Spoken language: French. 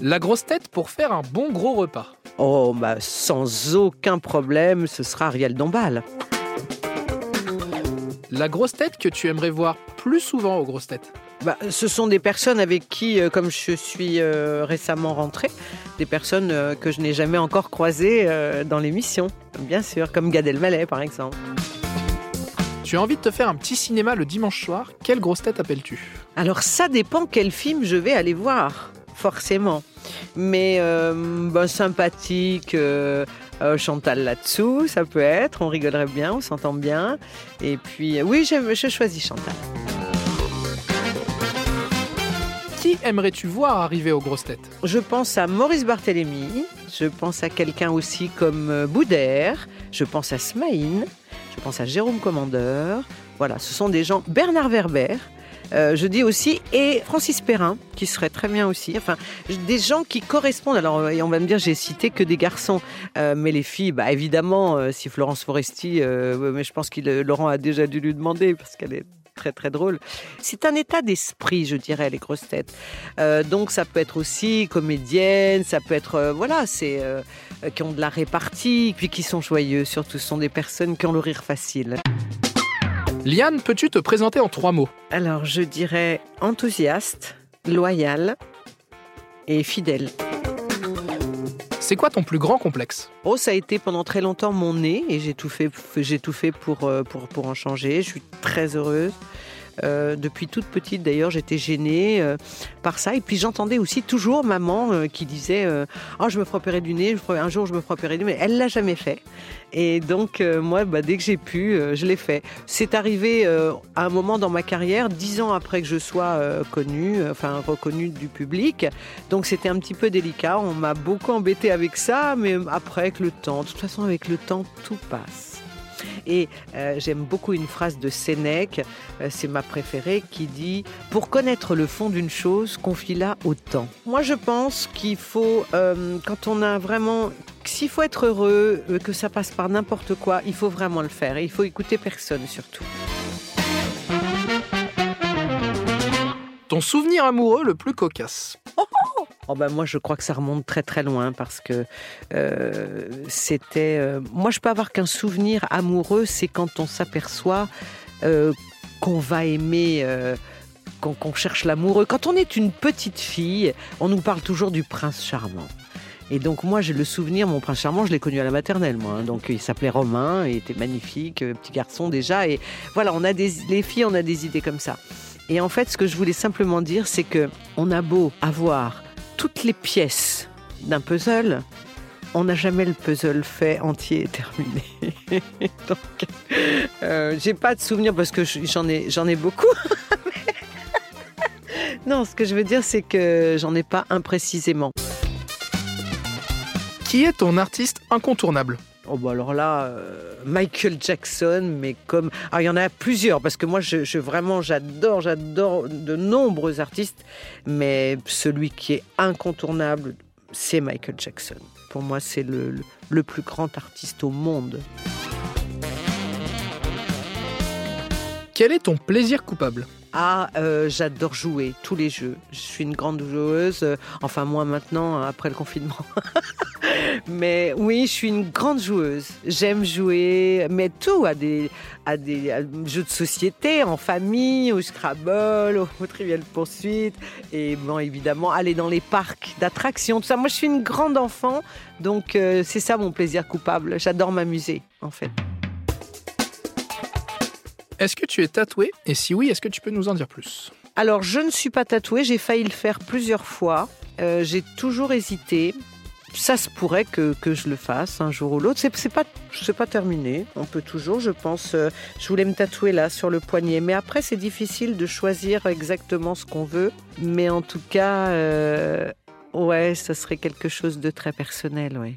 La grosse tête pour faire un bon gros repas. Oh, bah, sans aucun problème, ce sera Ariel Dombal. La grosse tête que tu aimerais voir plus souvent aux grosses têtes. Bah, ce sont des personnes avec qui, euh, comme je suis euh, récemment rentrée, des personnes euh, que je n'ai jamais encore croisées dans l'émission, bien sûr, comme Gad Elmaleh par exemple. Tu as envie de te faire un petit cinéma le dimanche soir, quelle grosse tête appelles-tu? Alors ça dépend quel film je vais aller voir, forcément. Mais euh, sympathique, euh, euh, Chantal là-dessous, ça peut être, on rigolerait bien, on s'entend bien. Et puis, euh, oui, je choisis Chantal. Qui aimerais-tu voir arriver aux grosses têtes? Je pense à Maurice Barthélémy, je pense à quelqu'un aussi comme Boudère, je pense à Smaïn, je pense à Jérôme Commandeur. Voilà, ce sont des gens. Bernard Werber, euh, je dis aussi, et Francis Perrin, qui serait très bien aussi. Enfin, des gens qui correspondent. Alors, euh, on va me dire, j'ai cité que des garçons, Euh, mais les filles, bah évidemment, si Florence Foresti, mais je pense que Laurent a déjà dû lui demander parce qu'elle est très très drôle. C'est un état d'esprit, je dirais, les grosses têtes. Donc ça peut être aussi comédienne, ça peut être voilà, c'est qui ont de la répartie, puis qui sont joyeux. Surtout, ce sont des personnes qui ont le rire facile. Liane, peux-tu te présenter en trois mots? Alors je dirais enthousiaste, loyal et fidèle. C'est quoi ton plus grand complexe? Oh, ça a été pendant très longtemps mon nez et j'ai tout fait, j'ai tout fait pour, euh, pour, pour en changer. Je suis très heureuse. Euh, depuis toute petite, d'ailleurs, j'étais gênée euh, par ça. Et puis j'entendais aussi toujours maman euh, qui disait Oh, je me opérer du nez, un jour je me opérer du nez. Mais elle l'a jamais fait. Et donc, moi, bah, dès que j'ai pu, je l'ai fait. C'est arrivé à un moment dans ma carrière, dix ans après que je sois connue, enfin reconnue du public. Donc, c'était un petit peu délicat. On m'a beaucoup embêté avec ça, mais après, avec le temps, de toute façon, avec le temps, tout passe. Et euh, j'aime beaucoup une phrase de Sénèque, euh, c'est ma préférée, qui dit Pour connaître le fond d'une chose, confie-la au temps. Moi, je pense qu'il faut, euh, quand on a vraiment. S'il faut être heureux, que ça passe par n'importe quoi, il faut vraiment le faire. Et il faut écouter personne surtout. Ton souvenir amoureux le plus cocasse Oh ben moi je crois que ça remonte très très loin parce que euh, c'était euh, moi je peux avoir qu'un souvenir amoureux c'est quand on s'aperçoit euh, qu'on va aimer qu'on cherche l'amoureux. Quand on est une petite fille on nous parle toujours du prince charmant. Et donc moi j'ai le souvenir mon prince charmant je l'ai connu à la maternelle moi hein. donc il s'appelait Romain il était magnifique petit garçon déjà. Et voilà on a des les filles on a des idées comme ça. Et en fait ce que je voulais simplement dire c'est que on a beau avoir toutes les pièces d'un puzzle, on n'a jamais le puzzle fait entier et terminé. Donc, euh, j'ai pas de souvenir parce que je- j'en ai, j'en ai beaucoup. non, ce que je veux dire, c'est que j'en ai pas imprécisément. Qui est ton artiste incontournable Oh bah alors là, euh, Michael Jackson, mais comme... Alors il y en a plusieurs, parce que moi, je, je- vraiment, j'adore, j'adore de nombreux artistes, mais celui qui est incontournable, c'est Michael Jackson. Pour moi, c'est le, le- le plus grand artiste au monde. Quel est ton plaisir coupable Ah, euh, j'adore jouer tous les jeux. Je suis une grande joueuse. enfin, moi maintenant, après le confinement. mais oui, je suis une grande joueuse. J'aime jouer, mais tout à des, à des à jeux de société, en famille, au Scrabble, au, au Trivial Poursuite. Et bon, évidemment, aller dans les parcs d'attractions, tout ça. Moi, je suis une grande enfant. Donc, euh, c'est ça mon plaisir coupable. J'adore m'amuser, en fait. Est-ce que tu es tatoué Et si oui, est-ce que tu peux nous en dire plus? Alors, je ne suis pas tatouée, j'ai failli le faire plusieurs fois. Euh, j'ai toujours hésité. Ça se pourrait que, que je le fasse un jour ou l'autre. C'est, c'est pas, pas terminé. On peut toujours, je pense. euh, je voulais me tatouer là sur le poignet. Mais après, c'est difficile de choisir exactement ce qu'on veut. Mais en tout cas, euh, ouais, ça serait quelque chose de très personnel, ouais.